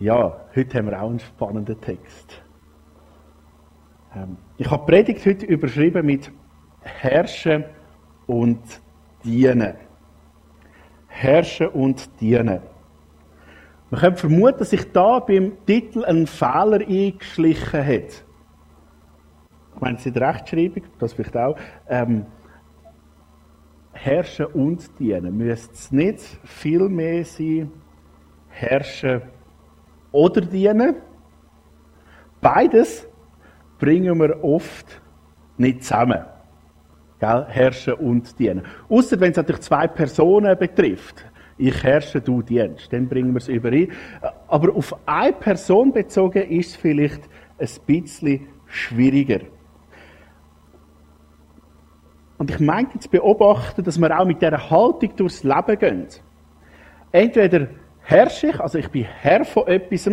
Ja, heute haben wir auch einen spannenden Text. Ähm, ich habe Predigt heute überschrieben mit Herrschen und Dienen. Herrschen und Dienen. Man könnte vermuten, dass sich da beim Titel ein Fehler eingeschlichen hat. Ich meine, es ist Rechtschreibung, das vielleicht auch. Ähm, herrschen und dienen. Müsste es nicht viel mehr sein, herrschen oder dienen? Beides bringen wir oft nicht zusammen. Gell? Herrschen und dienen. Außer wenn es natürlich zwei Personen betrifft. Ich herrsche, du dienst. Dann bringen wir es überein. Aber auf eine Person bezogen ist es vielleicht ein bisschen schwieriger. Und ich meine jetzt beobachten, dass wir auch mit dieser Haltung durchs Leben gehen. Entweder herrsche ich, also ich bin Herr von etwas,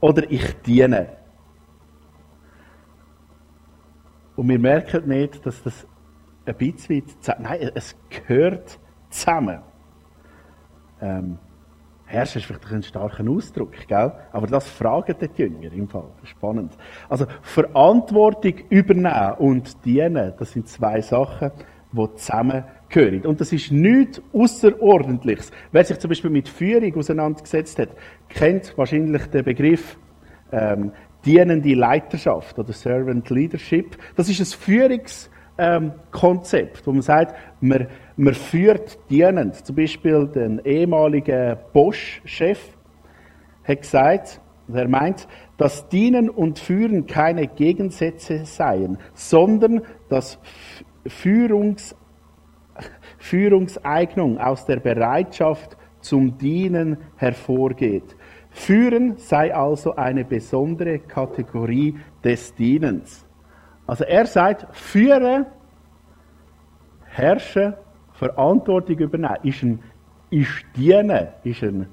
oder ich diene. Und wir merken nicht, dass das ein bisschen, nein, es gehört zusammen. Ähm, Herrscher ist vielleicht ein starker Ausdruck, gell? aber das fragen die Jünger im Fall. Spannend. Also Verantwortung übernehmen und dienen, das sind zwei Sachen, die zusammengehören. Und das ist nichts Außerordentliches. Wer sich zum Beispiel mit Führung auseinandergesetzt hat, kennt wahrscheinlich den Begriff ähm, dienende Leiterschaft oder Servant Leadership. Das ist ein Führungskonzept, ähm, wo man sagt, man, man führt dienend. Zum Beispiel den ehemaligen Bosch-Chef hat gesagt, er meint, dass Dienen und Führen keine Gegensätze seien, sondern dass Führungs, Führungseignung aus der Bereitschaft zum Dienen hervorgeht. Führen sei also eine besondere Kategorie des Dienens. Also er sagt, führe, herrsche, Verantwortung übernehmen, ist ein, ist dienen, ist ein,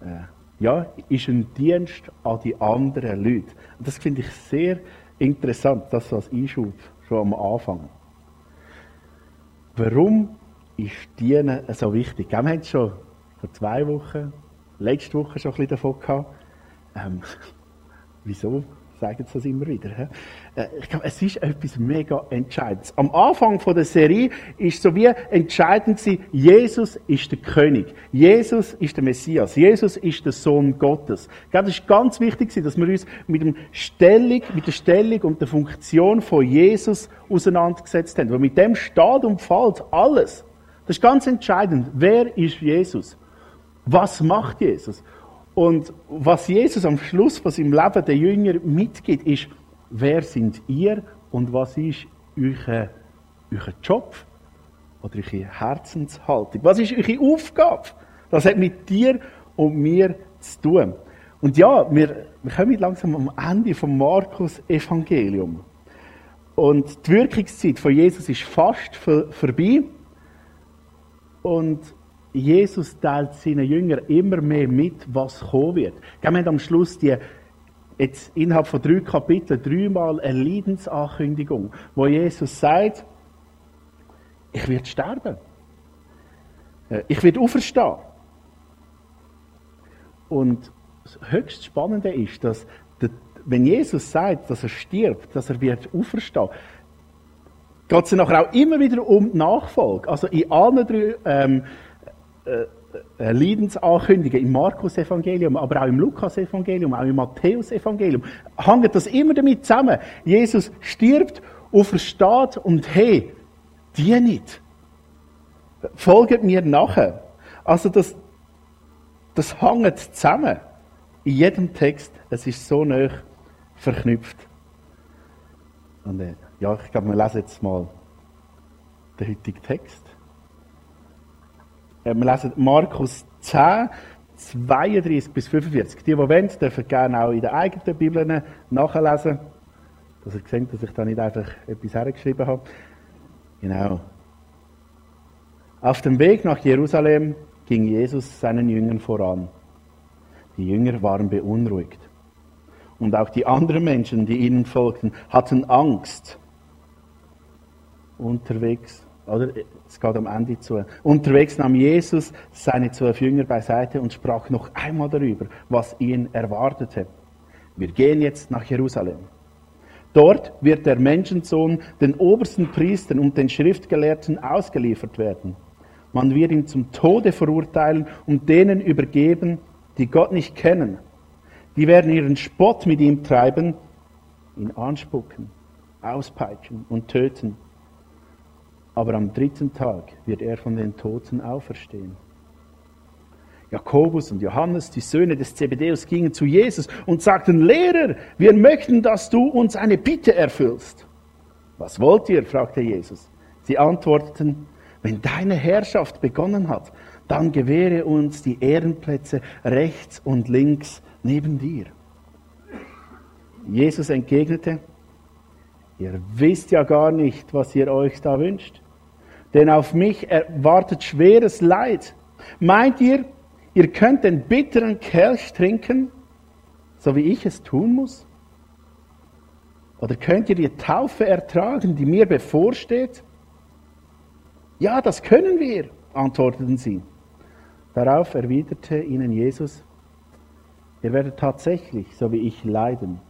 äh, ja, ist ein Dienst an die anderen Leute. Und das finde ich sehr interessant, das als Einschub schon am Anfang. Warum ist Dienen so wichtig? Wir haben es schon vor zwei Wochen letzte Woche schon ein bisschen davon gehabt. Ähm, wieso sagen sie das immer wieder? Äh, ich glaube, es ist etwas mega Entscheidendes. Am Anfang von der Serie ist so wie entscheidend sie, Jesus ist der König. Jesus ist der Messias. Jesus ist der Sohn Gottes. Ich glaube, es ist ganz wichtig, dass wir uns mit, dem Stellung, mit der Stellung und der Funktion von Jesus auseinandergesetzt haben. Weil mit dem steht und fällt alles. Das ist ganz entscheidend. Wer ist Jesus? Was macht Jesus? Und was Jesus am Schluss von seinem Leben den Jüngern mitgibt, ist, wer sind ihr und was ist euer, euer Job oder eure Herzenshaltung? Was ist eure Aufgabe? Das hat mit dir und mir zu tun. Und ja, wir, wir kommen langsam am Ende vom Markus-Evangelium. Und die Wirkungszeit von Jesus ist fast vorbei. Und Jesus teilt seinen Jüngern immer mehr mit, was kommen wird. Wir haben am Schluss die, jetzt innerhalb von drei Kapiteln dreimal eine Leidensankündigung, wo Jesus sagt, ich werde sterben. Äh, ich werde auferstehen. Und das höchst Spannende ist, dass wenn Jesus sagt, dass er stirbt, dass er wird auferstehen, geht es nachher auch immer wieder um die Nachfolge. Also in allen drei ähm, äh, äh, Leidensankündigen im Markus-Evangelium, aber auch im Lukas-Evangelium, auch im Matthäus-Evangelium, hängt das immer damit zusammen. Jesus stirbt, aufersteht und hey, die nicht. Folgt mir nachher. Also das, das hängt zusammen. In jedem Text, es ist so nah verknüpft. Und äh, ja, ich glaube, wir lesen jetzt mal den heutigen Text. Äh, wir lesen Markus 10, 32 bis 45. Die, die wollen, dürfen gerne auch in den eigenen Bibeln nachlesen. Dass ihr seht, dass ich da nicht einfach etwas hergeschrieben habe. Genau. Auf dem Weg nach Jerusalem ging Jesus seinen Jüngern voran. Die Jünger waren beunruhigt. Und auch die anderen Menschen, die ihnen folgten, hatten Angst. Unterwegs Oder? Es geht am Ende zu. Unterwegs nahm Jesus seine zwölf Jünger beiseite und sprach noch einmal darüber, was ihn erwartete. Wir gehen jetzt nach Jerusalem. Dort wird der Menschensohn den obersten Priestern und den Schriftgelehrten ausgeliefert werden. Man wird ihn zum Tode verurteilen und denen übergeben, die Gott nicht kennen. Die werden ihren Spott mit ihm treiben, ihn anspucken, auspeitschen und töten. Aber am dritten Tag wird er von den Toten auferstehen. Jakobus und Johannes, die Söhne des Zebedeus, gingen zu Jesus und sagten, Lehrer, wir möchten, dass du uns eine Bitte erfüllst. Was wollt ihr? fragte Jesus. Sie antworteten, wenn deine Herrschaft begonnen hat, dann gewähre uns die Ehrenplätze rechts und links neben dir. Jesus entgegnete, ihr wisst ja gar nicht, was ihr euch da wünscht, denn auf mich wartet schweres Leid. Meint ihr, ihr könnt den bitteren Kelch trinken, so wie ich es tun muss? Oder könnt ihr die Taufe ertragen, die mir bevorsteht? Ja, das können wir, antworteten sie. Darauf erwiderte ihnen Jesus, ihr werdet tatsächlich, so wie ich, leiden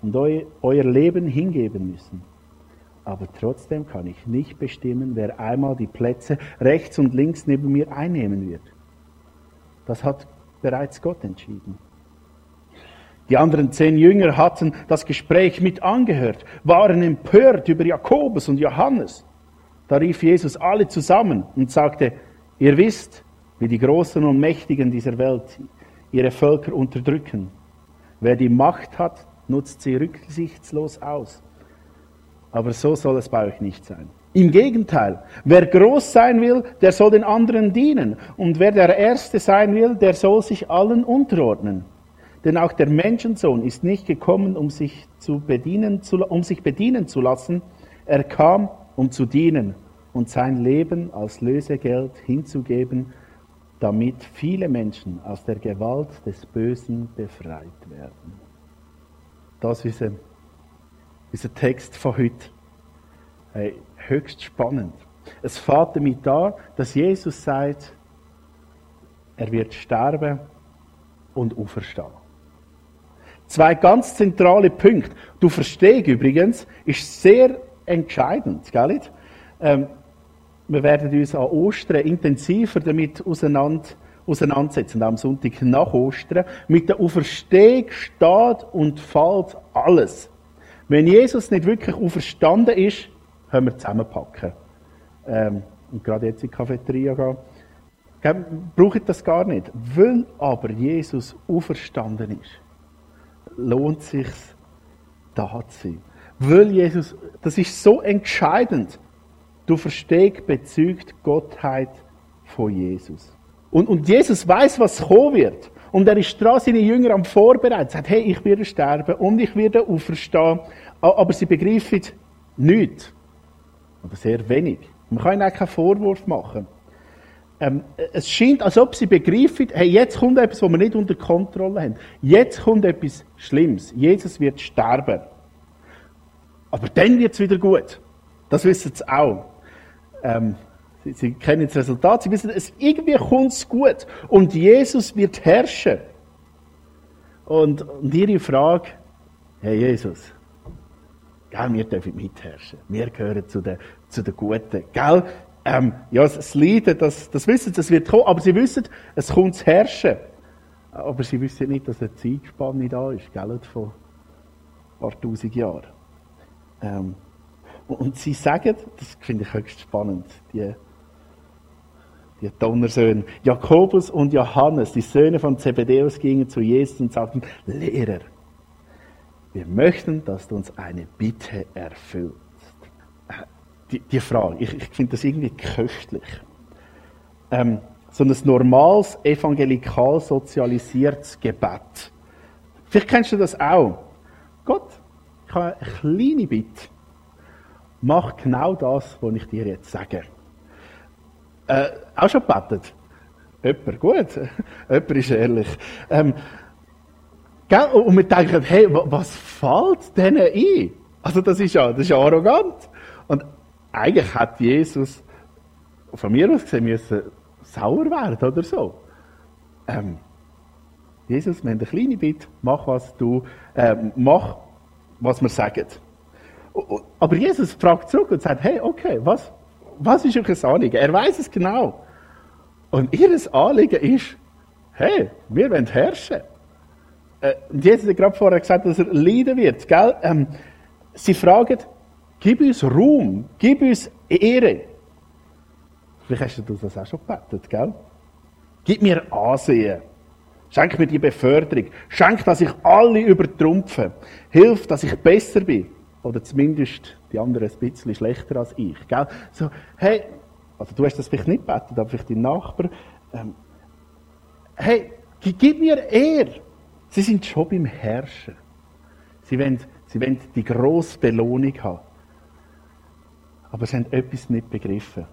und euer Leben hingeben müssen. Aber trotzdem kann ich nicht bestimmen, wer einmal die Plätze rechts und links neben mir einnehmen wird. Das hat bereits Gott entschieden. Die anderen zehn Jünger hatten das Gespräch mit angehört, waren empört über Jakobus und Johannes. Da rief Jesus alle zusammen und sagte, ihr wisst, wie die Großen und Mächtigen dieser Welt ihre Völker unterdrücken. Wer die Macht hat, nutzt sie rücksichtslos aus. Aber so soll es bei euch nicht sein. Im Gegenteil, wer groß sein will, der soll den anderen dienen. Und wer der Erste sein will, der soll sich allen unterordnen. Denn auch der Menschensohn ist nicht gekommen, um sich, zu bedienen, um sich bedienen zu lassen. Er kam, um zu dienen und sein Leben als Lösegeld hinzugeben, damit viele Menschen aus der Gewalt des Bösen befreit werden. Das ist dieser Text von heute. Hey, höchst spannend. Es fährt damit an, dass Jesus sagt, er wird sterben und auferstehen. Zwei ganz zentrale Punkte. Du verstehst übrigens, ist sehr entscheidend, gell? Ähm, wir werden uns an Ostern intensiver damit auseinander, auseinandersetzen, am Sonntag nach Ostern. Mit der Auferstehung steht und fällt alles. Wenn Jesus nicht wirklich auferstanden ist, können wir zusammenpacken. Ähm, und gerade jetzt in die Cafeteria gehen. Braucht das gar nicht. Weil aber Jesus auferstanden ist, lohnt es sich, da zu sein. Weil Jesus, das ist so entscheidend. Du verstehst bezügt Gottheit von Jesus. Und, und Jesus weiß, was kommen wird. Und er ist dran, seine Jünger am Vorbereiten. Er sagt, hey, ich werde sterben und ich werde auferstehen. Aber sie begreifen nichts. Oder sehr wenig. Man kann ihnen auch keinen Vorwurf machen. Ähm, es scheint, als ob sie begreifen, hey, jetzt kommt etwas, was wir nicht unter Kontrolle haben. Jetzt kommt etwas Schlimmes. Jesus wird sterben. Aber dann wird es wieder gut. Das wissen sie auch. Ähm, sie, sie, kennen das Resultat. Sie wissen, es irgendwie kommt es gut. Und Jesus wird herrschen. Und, und ihre Frage, hey Jesus, gell, wir dürfen mitherrschen. Wir gehören zu den, zu den Guten. Gell? Ähm, ja, das Leiden, das, das wissen sie, das wird kommen, aber sie wissen, es kommt zu herrschen. Aber sie wissen nicht, dass eine Zeitspanne da ist, gell, von ein paar tausend Jahren. Ähm, und sie sagen, das finde ich höchst spannend, die, die Donnersöhne, Jakobus und Johannes, die Söhne von Zebedeus, gingen zu Jesus und sagten, Lehrer, wir möchten, dass du uns eine Bitte erfüllst. Äh, die, die Frage, ich, ich finde das irgendwie köstlich. Ähm, so ein normales, evangelikal sozialisiertes Gebet. Vielleicht kennst du das auch. Gott, ich habe eine kleine Bitte. Mach genau das, was ich dir jetzt sage. Äh, auch schon gebetet? Jemand, gut. Jemand ist ehrlich. Ähm, und wir denken, hey, was fällt denen ein? Also das ist ja, das ist ja arrogant. Und eigentlich hat Jesus von mir aus gesehen müssen sauer werden oder so. Ähm, Jesus, wir haben eine kleine Bitte, mach was du, äh, mach, was wir sagen. Aber Jesus fragt zurück und sagt, hey, okay, was, was ist euch Anliegen? Er weiß es genau. Und ihr Anliegen ist, hey, wir wollen herrschen. Äh, und Jesus hat gerade vorher gesagt, dass er leiden wird. Gell? Ähm, sie fragen, gib uns Ruhm, gib uns Ehre. Vielleicht hast du das auch schon gebetet, gell? Gib mir Ansehen. Schenk mir die Beförderung. Schenk, dass ich alle übertrumpfe. Hilf, dass ich besser bin. Oder zumindest die anderen ein bisschen schlechter als ich. Gell? So, hey, also du hast das vielleicht nicht gebetet, aber vielleicht dein Nachbar. Ähm, hey, gib mir Ehre. Sie sind schon beim Herrschen. Sie wollen, sie wollen die grosse Belohnung haben. Aber sie haben etwas nicht begriffen.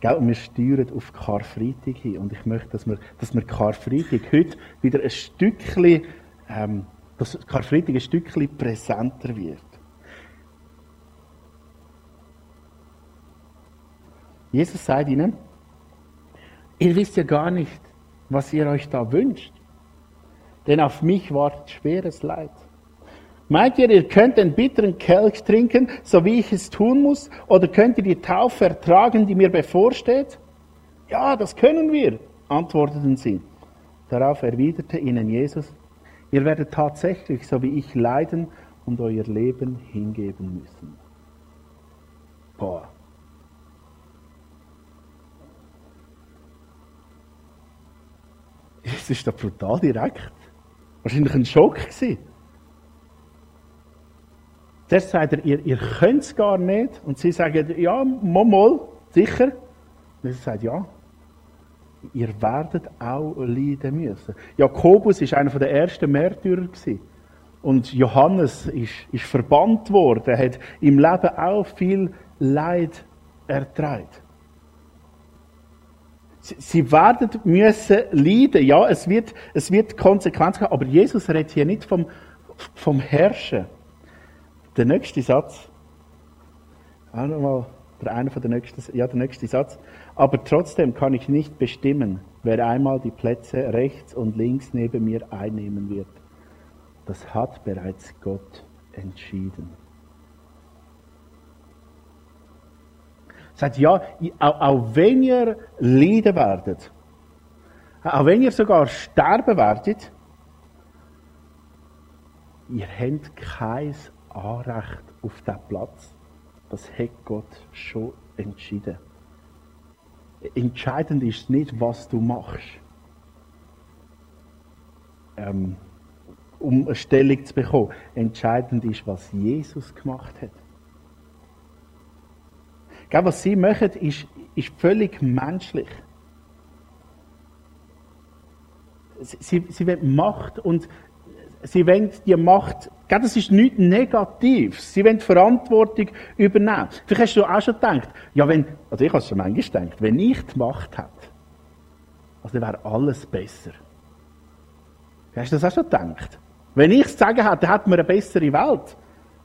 Gell? Und wir steuern auf Karfreitag hin. Und ich möchte, dass wir, dass wir Karfreitag heute wieder ein Stückchen, ähm, dass Karfreitag ein Stückchen präsenter wird. Jesus sagt ihnen, ihr wisst ja gar nicht, was ihr euch da wünscht. Denn auf mich wartet schweres Leid. Meint ihr, ihr könnt den bitteren Kelch trinken, so wie ich es tun muss? Oder könnt ihr die Taufe ertragen, die mir bevorsteht? Ja, das können wir, antworteten sie. Darauf erwiderte ihnen Jesus, ihr werdet tatsächlich, so wie ich, leiden und euer Leben hingeben müssen. Boah. Es ist doch brutal direkt. Wahrscheinlich ein Schock gewesen. Zuerst sagt er, ihr, ihr könnt es gar nicht. Und sie sagen, ja, mal, sicher. Und er sagt, ja, ihr werdet auch leiden müssen. Jakobus ist einer der ersten Märtyrer gewesen. Und Johannes ist, ist verbannt worden, er hat im Leben auch viel Leid ertragen. Sie, werden müssen leiden. Ja, es wird, es wird Konsequenzen haben. Aber Jesus redet hier nicht vom, vom Herrschen. Der nächste Satz. Auch nochmal der eine von der nächsten, ja, der nächste Satz. Aber trotzdem kann ich nicht bestimmen, wer einmal die Plätze rechts und links neben mir einnehmen wird. Das hat bereits Gott entschieden. Sagt, ja, auch, auch wenn ihr leiden werdet, auch wenn ihr sogar sterben werdet, ihr habt kein Anrecht auf diesen Platz. Das hat Gott schon entschieden. Entscheidend ist nicht, was du machst, ähm, um eine Stellung zu bekommen. Entscheidend ist, was Jesus gemacht hat. Gell, was sie machen, ist, ist völlig menschlich. Sie, sie, wollen Macht und sie wollen die Macht, das ist nichts Negatives. Sie wollen Verantwortung übernehmen. Vielleicht hast du auch schon gedacht, ja, wenn, also ich habe schon manchmal gedacht, wenn ich die Macht hätte, also dann wäre alles besser. Hast du das auch schon gedacht? Wenn ich es sagen hätte, dann hätten wir eine bessere Welt.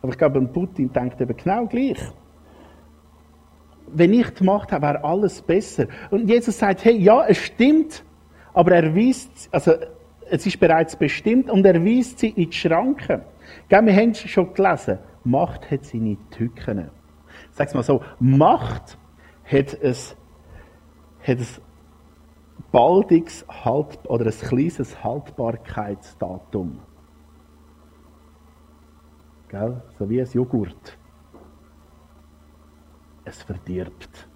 Aber ich glaube, Putin denkt eben genau gleich. Wenn ich die Macht habe, wäre alles besser. Und Jesus sagt, hey, ja, es stimmt, aber er weist, also es ist bereits bestimmt und er weist sie in die Schranken. Gell, wir haben es schon gelesen. Macht hat seine Tücken. Sag's mal so. Macht hat ein, hat ein baldiges halt, oder ein kleines Haltbarkeitsdatum. Gell? So wie ein Joghurt. Es verdirbt.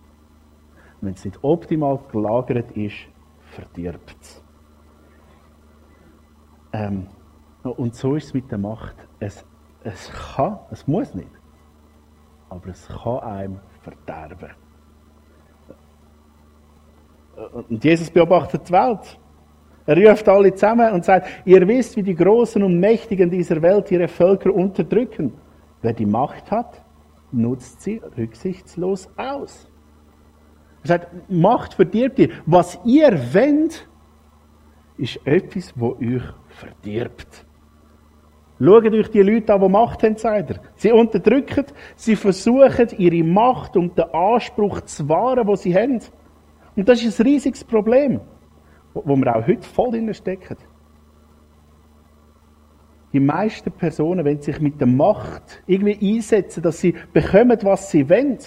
Wenn es nicht optimal gelagert ist, verdirbt es. Ähm, und so ist es mit der Macht. Es, es kann, es muss nicht, aber es kann einem verderben. Und Jesus beobachtet die Welt. Er ruft alle zusammen und sagt, ihr wisst, wie die Großen und Mächtigen dieser Welt ihre Völker unterdrücken. Wer die Macht hat, nutzt sie rücksichtslos aus. Er sagt, Macht verdirbt ihr. Was ihr wendet, ist etwas, wo euch verdirbt. Schaut euch die Leute an, die Macht haben, sagt er. Sie unterdrücken, sie versuchen, ihre Macht und den Anspruch zu wahren, den sie haben. Und das ist ein riesiges Problem, wo wir auch heute voll drin stecken. Die meisten Personen, wenn sich mit der Macht irgendwie einsetzen, dass sie bekommen, was sie wollen.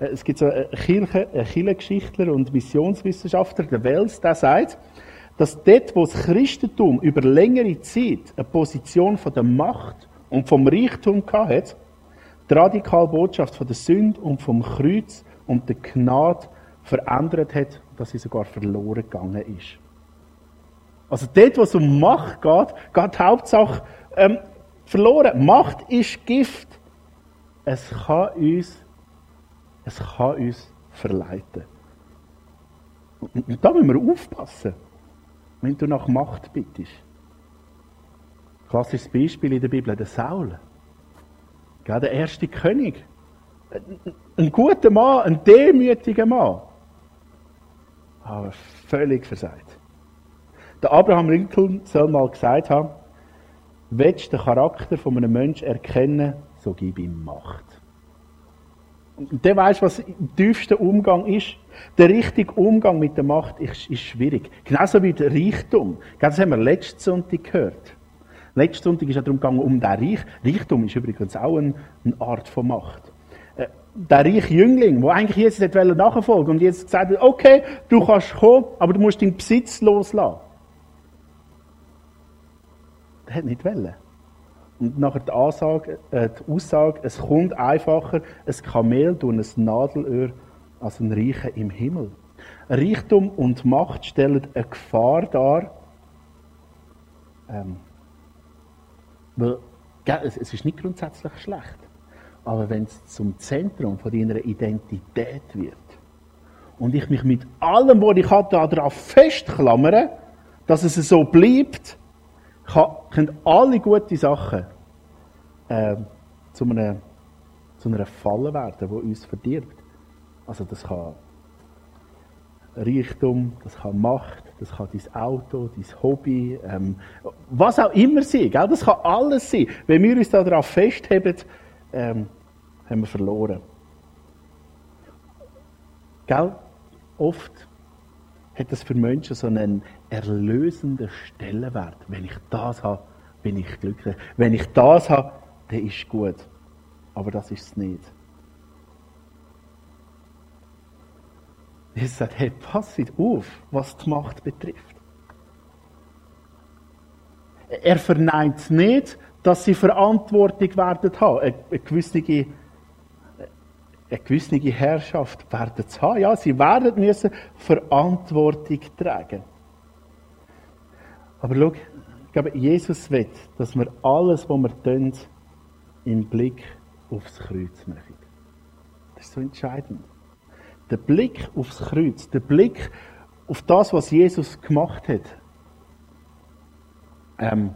Äh, es gibt so Kirche, einen Kirchengeschichtler und Missionswissenschaftler, der Wells, der sagt, dass dort, wo das Christentum über längere Zeit eine Position von der Macht und vom Reichtum hatte, die radikale Botschaft von der Sünde und vom Kreuz und der Gnade verändert hat, dass sie sogar verloren gegangen ist. Also dort, wo es um Macht geht, geht die Hauptsache ähm, verloren. Macht ist Gift. Es kann uns, es kann uns verleiten. Und, und da müssen wir aufpassen wenn du nach Macht bittest. Klassisches Beispiel in der Bibel, der Saul. Der erste König. Ein guter Mann, ein demütiger Mann. Aber völlig versagt. Der Abraham Lincoln soll mal gesagt haben, willst du den Charakter von einem Menschen erkennen, so gib ihm Macht. Und der weiß, was im tiefsten Umgang ist. Der richtige Umgang mit der Macht ist, ist schwierig. Genauso wie der Reichtum. Das haben wir letzten Sonntag gehört. Letzten Sonntag ist es darum gegangen, um den Reich. Reichtum ist übrigens auch eine, eine Art von Macht. Äh, der reiche Jüngling, der eigentlich Jesus nachfolgen und jetzt gesagt hat, okay, du kannst kommen, aber du musst deinen Besitz loslassen. Der hat nicht wollen. Und nachher die, Ansage, äh, die Aussage, es kommt einfacher ein Kamel durch ein Nadelöhr als ein Reicher im Himmel. Reichtum und Macht stellen eine Gefahr dar. Ähm, weil, es, es ist nicht grundsätzlich schlecht. Aber wenn es zum Zentrum von deiner Identität wird und ich mich mit allem, was ich habe, darauf festklammere, dass es so bleibt, können alle gute Sachen äh, zu, einer, zu einer Falle werden, die uns verdirbt. Also das kann Reichtum, das kann Macht, das kann dein Auto, dein Hobby, ähm, was auch immer sein. Gell? Das kann alles sein. Wenn wir uns darauf festheben, ähm, haben wir verloren. Gell? Oft hat das für Menschen so einen erlösenden Stellenwert. Wenn ich das habe, bin ich glücklich. Wenn ich das habe, der ist gut. Aber das ist es nicht. Jesus sagt, hey, passet auf, was die Macht betrifft. Er verneint nicht, dass sie Verantwortung werden haben. Eine, gewisse, eine gewisse Herrschaft werden zu haben. Ja, sie werden müssen Verantwortung tragen. Aber schau, ich glaube, Jesus will, dass wir alles, was wir tun, im Blick aufs Kreuz machen. Das ist so entscheidend. Der Blick aufs Kreuz, der Blick auf das, was Jesus gemacht hat, ähm,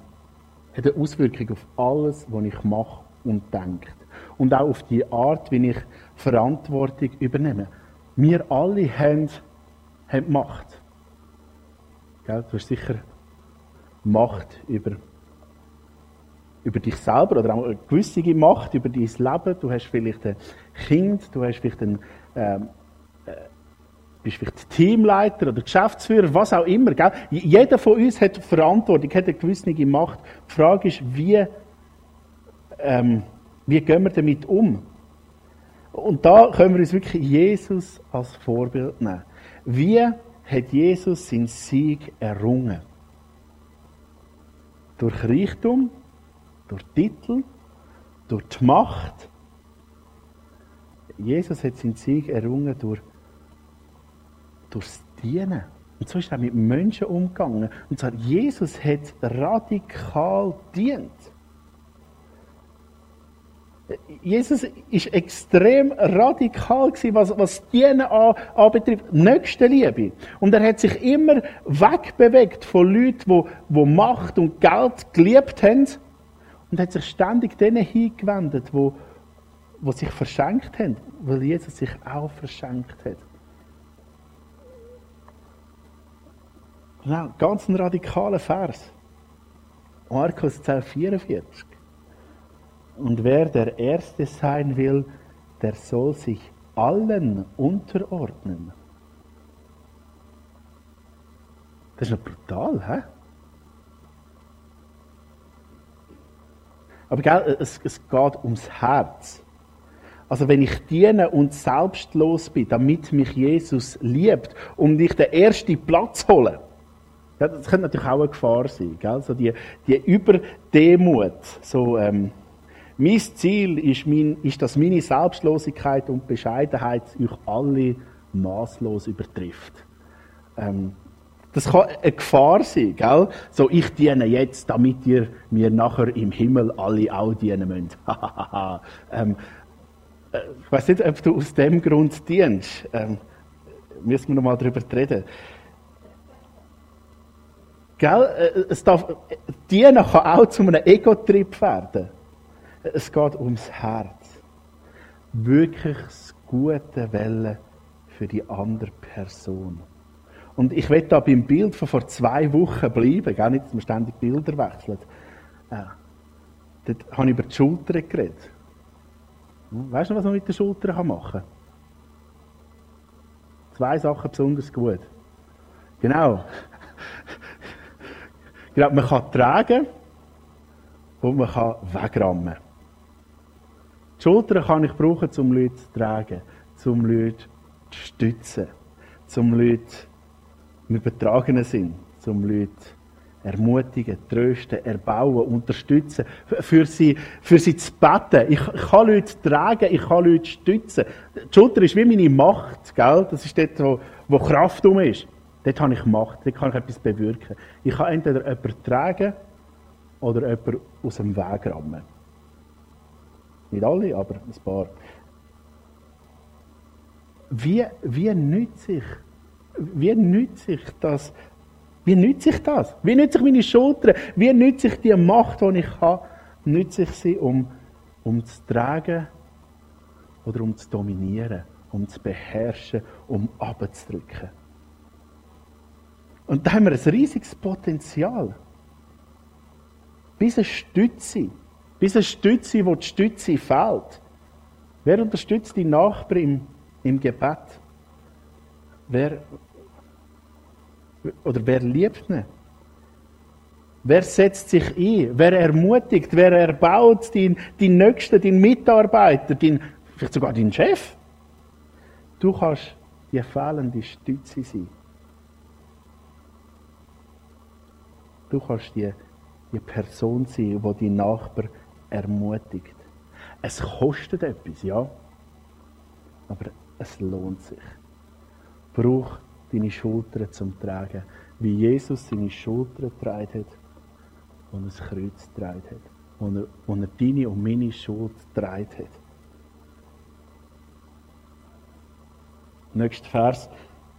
hat eine Auswirkung auf alles, was ich mache und denke. Und auch auf die Art, wie ich Verantwortung übernehme. Wir alle haben, haben Macht. Gell? Du hast sicher Macht über über dich selber oder auch eine gewisse Macht über dein Leben. Du hast vielleicht ein Kind, du hast vielleicht ein, ähm, äh, bist vielleicht Teamleiter oder Geschäftsführer, was auch immer. Gell? Jeder von uns hat Verantwortung, hat eine gewisse Macht. Die Frage ist, wie, ähm, wie gehen wir damit um? Und da können wir uns wirklich Jesus als Vorbild nehmen. Wie hat Jesus seinen Sieg errungen? Durch Reichtum, durch Titel, durch die Macht. Jesus hat seinen Sieg errungen durch, durchs Dienen. Und so ist er mit Menschen umgegangen. Und zwar, Jesus hat radikal dient. Jesus ist extrem radikal was, was Dienen anbetrifft. Nächstenliebe. Und er hat sich immer wegbewegt von Leuten, die, die Macht und Geld geliebt haben und hat sich ständig denen hingewendet, wo, wo sich verschenkt haben, weil Jesus sich auch verschenkt hat. Genau, ganz ein radikaler Vers. Markus 10, 44. Und wer der Erste sein will, der soll sich allen unterordnen. Das ist noch brutal, hä? Aber gell, es, es geht ums Herz. Also wenn ich diene und selbstlos bin, damit mich Jesus liebt, um dich den ersten Platz ja, das könnte natürlich auch eine Gefahr sein. Gell? So die, die Überdemut. So, ähm, mein Ziel ist, mein, ist, dass meine Selbstlosigkeit und Bescheidenheit euch alle maßlos übertrifft. Ähm, das kann eine Gefahr sein, gell? So, ich diene jetzt, damit ihr mir nachher im Himmel alle auch dienen müsst. ähm, äh, ich weiß nicht, ob du aus dem Grund dienst. Ähm, müssen wir noch mal darüber reden. Gell? Äh, es darf, dienen kann auch zu einem Ego-Trip werden. Es geht ums Herz. Wirklich das gute Welle für die andere Person. Und ich will da beim Bild von vor zwei Wochen bleiben, gar nicht, dass man ständig Bilder wechselt. Äh, dort habe ich über die Schulter geredet. Hm, weißt du, was man mit der Schulter machen kann? Zwei Sachen besonders gut. Genau. genau man kann tragen und man kann wegrammen. Die Schulter kann ich brauchen, um Leute zu tragen, um Leute zu stützen, um Leute im übertragenen Sinn, um Leute ermutigen, trösten, erbauen, unterstützen, für sie, für sie zu beten. Ich, ich kann Leute tragen, ich kann Leute stützen. Die Schulter ist wie meine Macht, gell? Das ist dort, wo, wo Kraft um ist. Dort habe ich Macht, dort kann ich etwas bewirken. Ich kann entweder jemanden tragen oder jemanden aus dem Weg rammen. Nicht alle, aber ein paar. Wie, wie nützt sich, wie nützt sich das, wie nützt sich das? Wie nützt sich meine Schultern? Wie nützt sich die Macht, die ich habe? Nützt sich sie, um, um zu tragen oder um zu dominieren, um zu beherrschen, um abzudrücken? Und da haben wir ein riesiges Potenzial. Bis eine Stütze bis eine Stütze, wo die Stütze fällt. Wer unterstützt die Nachbarn im, im Gebet? Wer, oder wer liebt ihn? Wer setzt sich ein? Wer ermutigt? Wer erbaut deinen dein Nächsten, deinen Mitarbeiter, dein, vielleicht sogar deinen Chef? Du kannst die fehlende Stütze sein. Du kannst die, die Person sein, die die Nachbar ermutigt. Es kostet etwas, ja. Aber es lohnt sich. Brauch deine Schultern zum Tragen, wie Jesus seine Schultern getragen hat und ein Kreuz getragen hat. Und er, und er deine und meine Schuld getragen hat. Nächster Vers.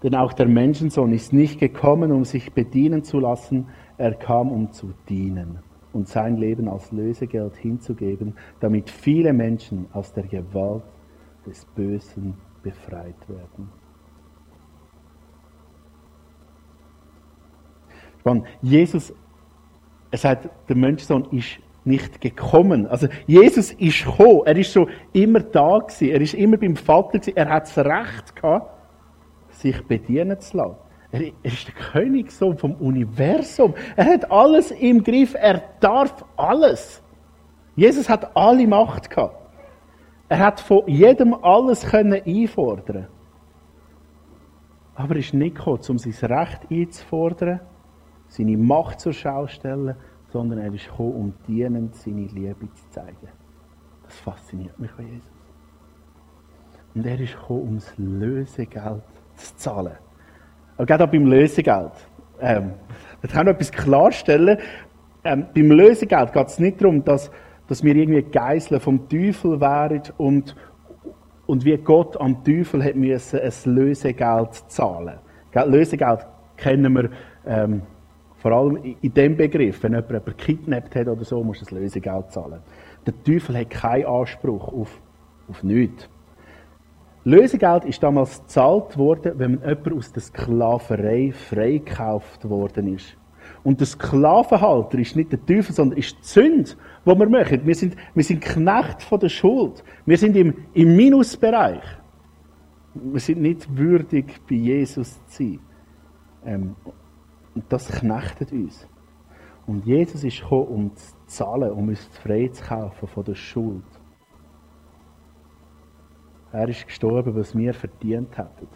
Denn auch der Menschensohn ist nicht gekommen, um sich bedienen zu lassen, er kam, um zu dienen und sein Leben als Lösegeld hinzugeben, damit viele Menschen aus der Gewalt des Bösen befreit werden. Jesus, er sagt, der Menschsohn ist nicht gekommen. Also Jesus ist gekommen. Er ist schon immer da gewesen. Er ist immer beim Vater gewesen. Er hat das Recht gehabt, sich bedienen zu lassen. Er ist der Königssohn vom Universum. Er hat alles im Griff. Er darf alles. Jesus hat alle Macht gehabt. Er hat von jedem alles können einfordern. Aber er ist nicht gekommen, um sein Recht einzufordern, seine Macht zur Schau zu stellen, sondern er ist gekommen, um dienend seine Liebe zu zeigen. Das fasziniert mich an Jesus. Und er ist gekommen, um das Lösegeld zu zahlen. Aber gerade auch beim Lösegeld. Ähm, ich kann noch etwas klarstellen. Ähm, beim Lösegeld geht es nicht darum, dass, dass wir irgendwie Geiseln vom Teufel wären und, und wie Gott am Teufel hat müssen ein Lösegeld zahlen. Lösegeld kennen wir ähm, vor allem in dem Begriff. Wenn jemand jemanden kidnappt hat oder so, muss er das Lösegeld zahlen. Der Teufel hat keinen Anspruch auf, auf nichts. Lösegeld ist damals gezahlt worden, wenn man jemand aus der Sklaverei freigekauft worden ist. Und der Sklavenhalter ist nicht der Teufel, sondern ist die Sünde, die wir machen. Wir sind, wir sind Knecht von der Schuld. Wir sind im, im Minusbereich. Wir sind nicht würdig, bei Jesus zu sein. Ähm, und das knechtet uns. Und Jesus ist gekommen, um zu zahlen, um uns frei zu kaufen von der Schuld. Er ist gestorben, was wir verdient hätten.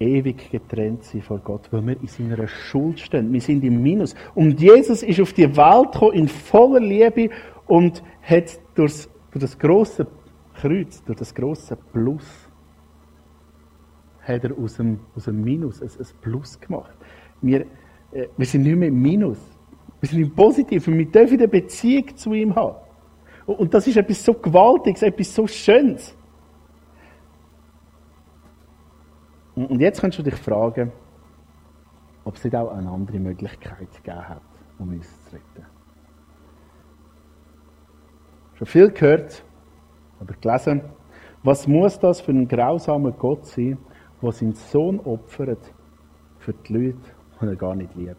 Ewig getrennt sein von Gott, weil wir in seiner Schuld stehen. Wir sind im Minus. Und Jesus ist auf die Welt gekommen in voller Liebe und hat durch, durch das große Kreuz, durch das große Plus, hat er aus dem, aus dem Minus ein, ein Plus gemacht. Wir, äh, wir sind nicht mehr im Minus. Wir sind im Positiven. Wir dürfen eine Beziehung zu ihm haben. Und das ist etwas so Gewaltiges, etwas so Schönes. Und jetzt kannst du dich fragen, ob es nicht auch eine andere Möglichkeit gegeben hat, um uns zu retten. Schon viel gehört, aber gelesen, was muss das für ein grausamer Gott sein, der seinen Sohn opfert für die Leute, die er gar nicht liebt?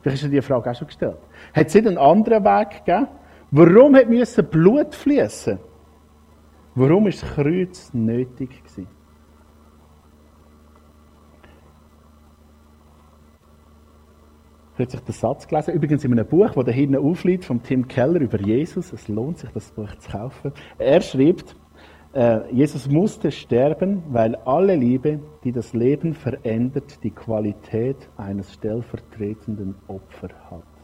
Vielleicht hast du dir die Frage auch schon gestellt. Hat es nicht einen anderen Weg gegeben? Warum hat müssen Blut fließen? Warum ist das Kreuz nötig gewesen? sich den Satz gelesen, übrigens in einem Buch, das da hinten aufliegt, von Tim Keller über Jesus. Es lohnt sich, das Buch zu kaufen. Er schreibt, äh, Jesus musste sterben, weil alle Liebe, die das Leben verändert, die Qualität eines stellvertretenden Opfers hat.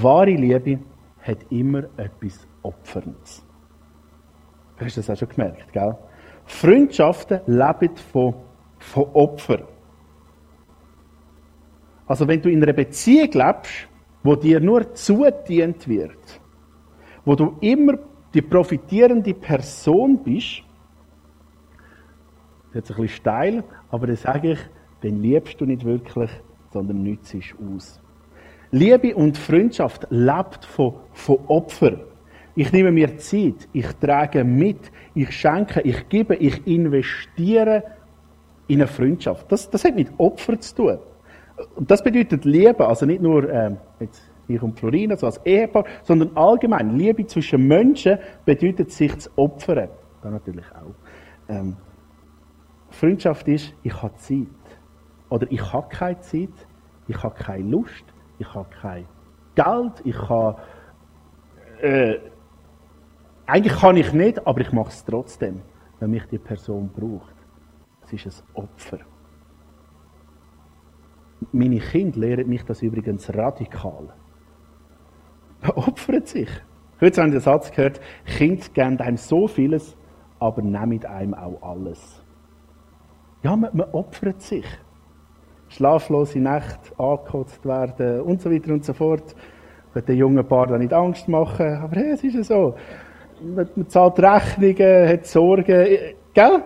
Wahre Liebe hat immer etwas Opferndes. Du hast das auch schon gemerkt, gell? Freundschaften leben von, von Opfern. Also wenn du in einer Beziehung lebst, wo dir nur zudient wird, wo du immer die profitierende Person bist, das ist ein bisschen steil, aber das sage ich, dann liebst du nicht wirklich, sondern nützt aus. Liebe und Freundschaft lebt von, von Opfer. Ich nehme mir Zeit, ich trage mit, ich schenke, ich gebe, ich investiere in eine Freundschaft. Das, das hat mit Opfer zu tun. Und das bedeutet Liebe, also nicht nur ähm, jetzt ich und Florina, so als Ehepaar, sondern allgemein. Liebe zwischen Menschen bedeutet sich zu opfern. Da natürlich auch. Ähm, Freundschaft ist, ich habe Zeit. Oder ich habe keine Zeit, ich habe keine Lust, ich habe kein Geld, ich habe. Äh, eigentlich kann ich nicht, aber ich mache es trotzdem, wenn mich die Person braucht. Es ist ein Opfer. Meine Kinder lehren mich das übrigens radikal. Man opfert sich. Heute habe ich den Satz gehört, Kinder geben einem so vieles, aber nehmen einem auch alles. Ja, man, man opfert sich schlaflose Nächte angekotzt werden und so weiter und so fort. Ich will den jungen Paar da nicht Angst machen, aber hey, es ist ja so. Man, man zahlt Rechnungen, hat Sorgen, gell?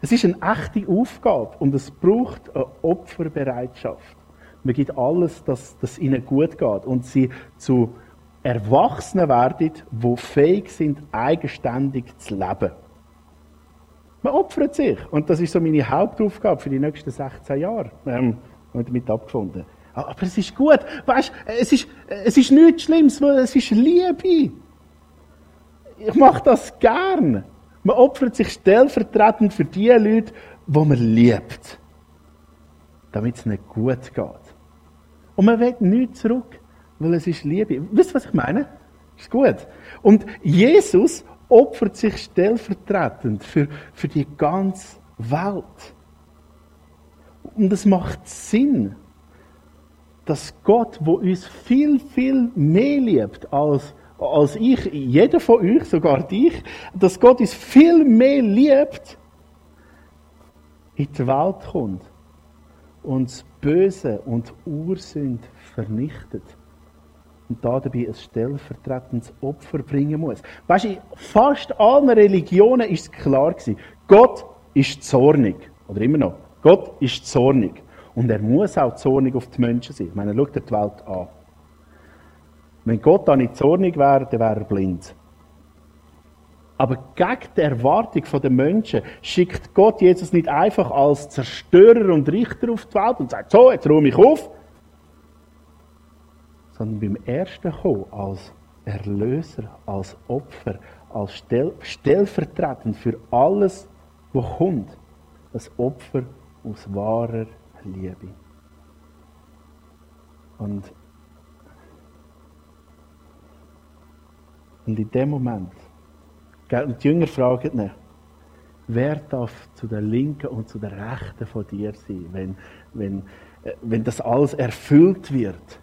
Es ist eine echte Aufgabe und es braucht eine Opferbereitschaft. Man gibt alles, dass es ihnen gut geht und sie zu Erwachsenen werden, die fähig sind, eigenständig zu leben. Man opfert sich. Und das ist so meine Hauptaufgabe für die nächsten 16 Jahre. Ähm, und damit abgefunden. Aber es ist gut. Weißt, es ist, es ist nichts Schlimmes, es ist Liebe. Ich mache das gern. Man opfert sich stellvertretend für die Leute, die man liebt. Damit es nicht gut geht. Und man will nichts zurück, weil es ist Liebe. Wisst ihr, was ich meine? Ist gut. Und Jesus opfert sich stellvertretend für, für die ganze Welt. Und es macht Sinn, dass Gott, wo uns viel, viel mehr liebt als, als ich, jeder von euch, sogar dich, dass Gott uns viel mehr liebt, in die Welt kommt und das Böse und Ursünd vernichtet und da dabei ein stellvertretendes Opfer bringen muss. Weißt du, in fast allen Religionen ist es klar gewesen, Gott ist zornig. Oder immer noch. Gott ist zornig. Und er muss auch zornig auf die Menschen sein. Ich meine, schau dir die Welt an. Wenn Gott da nicht zornig wäre, dann wäre er blind. Aber gegen die Erwartung der Menschen schickt Gott Jesus nicht einfach als Zerstörer und Richter auf die Welt und sagt, so, jetzt ruhe ich auf, sondern beim ersten Kommen als Erlöser, als Opfer, als Stell stellvertretend für alles, was kommt. Ein Opfer aus wahrer Liebe. Und, und in dem Moment, die Jünger fragen ihn, wer darf zu der Linken und zu der Rechten von dir sein, wenn, wenn, äh, wenn das alles erfüllt wird?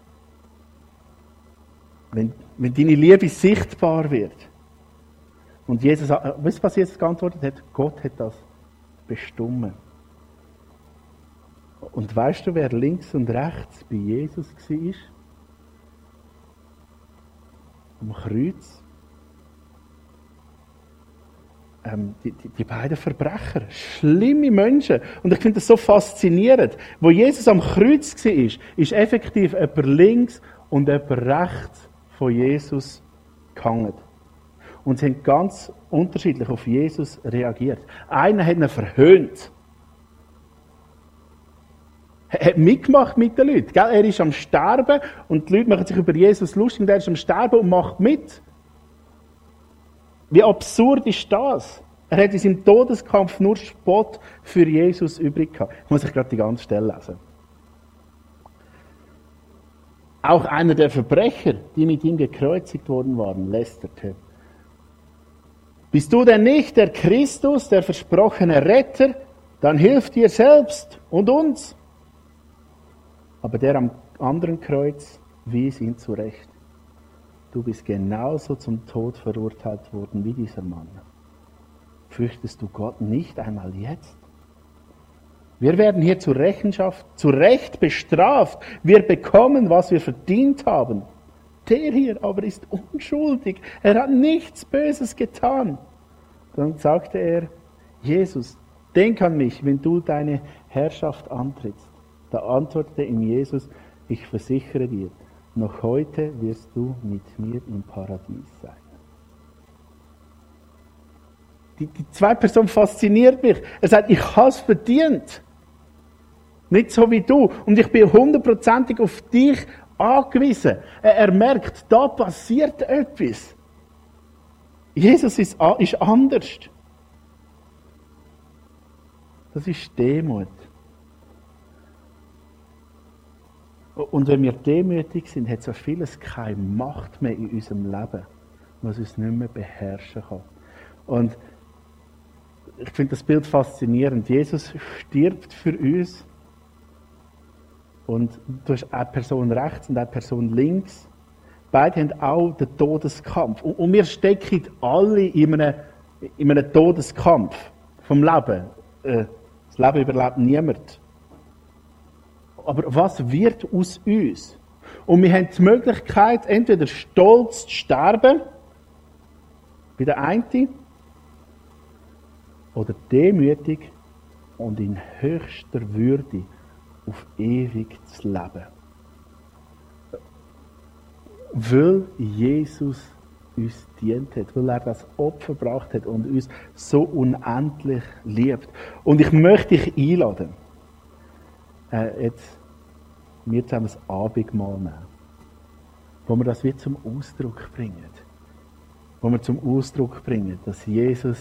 Wenn, wenn deine Liebe sichtbar wird? Und Jesus, äh, wisst ihr, was Jesus geantwortet hat? Gott hat das bestimmt. Und weißt du, wer links und rechts bei Jesus war? Am Kreuz. Ähm, die, die, die, beiden Verbrecher, schlimme Menschen. Und ich finde das so faszinierend. Wo Jesus am Kreuz war, ist effektiv jemand links und jemand rechts von Jesus gehangen. Und sie haben ganz unterschiedlich auf Jesus reagiert. Einer hat ihn verhöhnt. Er hat mitgemacht mit den Leuten. Er ist am Sterben und die Leute machen sich über Jesus lustig und er ist am Sterben und macht mit. Wie absurd ist das? Er hat in seinem Todeskampf nur Spott für Jesus übrig gehabt. Ich muss ich gerade die ganze Stelle lesen. Auch einer der Verbrecher, die mit ihm gekreuzigt worden waren, lästerte. Bist du denn nicht der Christus, der versprochene Retter? Dann hilf dir selbst und uns. Aber der am anderen Kreuz wies ihn zurecht. Du bist genauso zum Tod verurteilt worden wie dieser Mann. Fürchtest du Gott nicht einmal jetzt? Wir werden hier zur Rechenschaft, zu Recht bestraft. Wir bekommen, was wir verdient haben. Der hier aber ist unschuldig. Er hat nichts Böses getan. Dann sagte er, Jesus, denk an mich, wenn du deine Herrschaft antrittst. Da antwortete ihm Jesus, ich versichere dir, noch heute wirst du mit mir im Paradies sein. Die, die zweite Person fasziniert mich. Er sagt, ich habe es verdient. Nicht so wie du. Und ich bin hundertprozentig auf dich angewiesen. Er merkt, da passiert etwas. Jesus ist, ist anders. Das ist Demut. Und wenn wir demütig sind, hat so vieles keine Macht mehr in unserem Leben, was uns nicht mehr beherrschen kann. Und ich finde das Bild faszinierend. Jesus stirbt für uns und du hast eine Person rechts und eine Person links. Beide haben auch den Todeskampf. Und, wir stecken alle in einem, in einem Todeskampf vom Leben. Äh, das Leben überlebt niemand. Aber was wird aus uns? Und wir haben die Möglichkeit, entweder stolz zu sterben, wie der eine, oder demütig und in höchster Würde auf ewig zu leben. Weil Jesus uns dient hat, weil er das Opfer gebracht hat und uns so unendlich liebt. Und ich möchte dich einladen, äh, jetzt wir zusammen ein Abendmahl nehmen, wo wir das wie zum Ausdruck bringen. Wo wir zum Ausdruck bringen, dass Jesus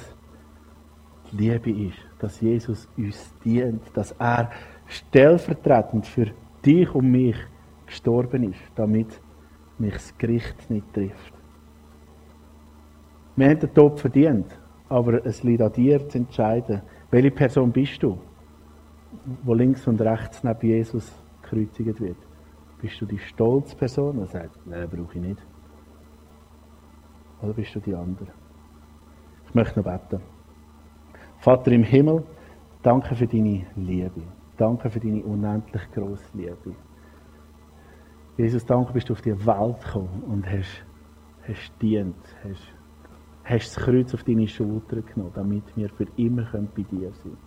die Liebe ist, dass Jesus uns dient, dass er stellvertretend für dich und mich gestorben ist, damit mich das Gericht nicht trifft. Wir haben den Tod verdient, aber es liegt an dir zu entscheiden, welche Person bist du, wo links und rechts neben Jesus gekreuzigt wird. Bist du die stolze Person, die sagt, nein, brauche ich nicht? Oder bist du die andere? Ich möchte noch beten. Vater im Himmel, danke für deine Liebe. Danke für deine unendlich grosse Liebe. Jesus, danke, bist du auf die Welt gekommen und hast, hast dient, hast, hast das Kreuz auf deine Schulter genommen, damit wir für immer bei dir sein können.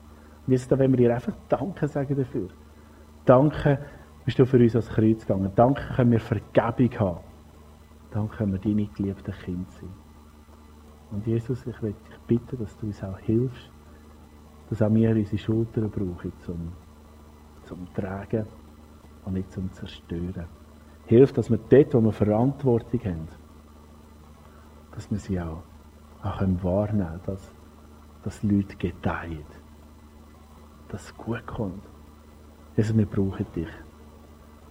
Und jetzt wollen wir dir einfach Danke sagen dafür. Danke, bist du für uns ans Kreuz gegangen. Danke können wir Vergebung haben. Danke können wir deine geliebten Kinder sein. Und Jesus, ich will dich bitten, dass du uns auch hilfst, dass auch wir unsere Schultern brauchen, zum, zum Tragen und nicht zum Zerstören. Hilf, dass wir dort, wo wir Verantwortung haben, dass wir sie auch, auch wahrnehmen können, dass, dass Leute gedeihen, dass es gut kommt. Jesus, wir brauchen dich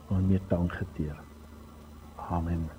und wir danken dir. Amen.